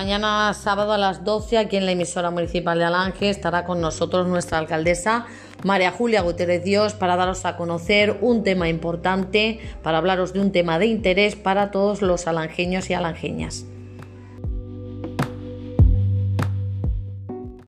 Mañana sábado a las 12 aquí en la emisora municipal de Alange estará con nosotros nuestra alcaldesa María Julia Gutiérrez Dios para daros a conocer un tema importante, para hablaros de un tema de interés para todos los alangeños y alangeñas.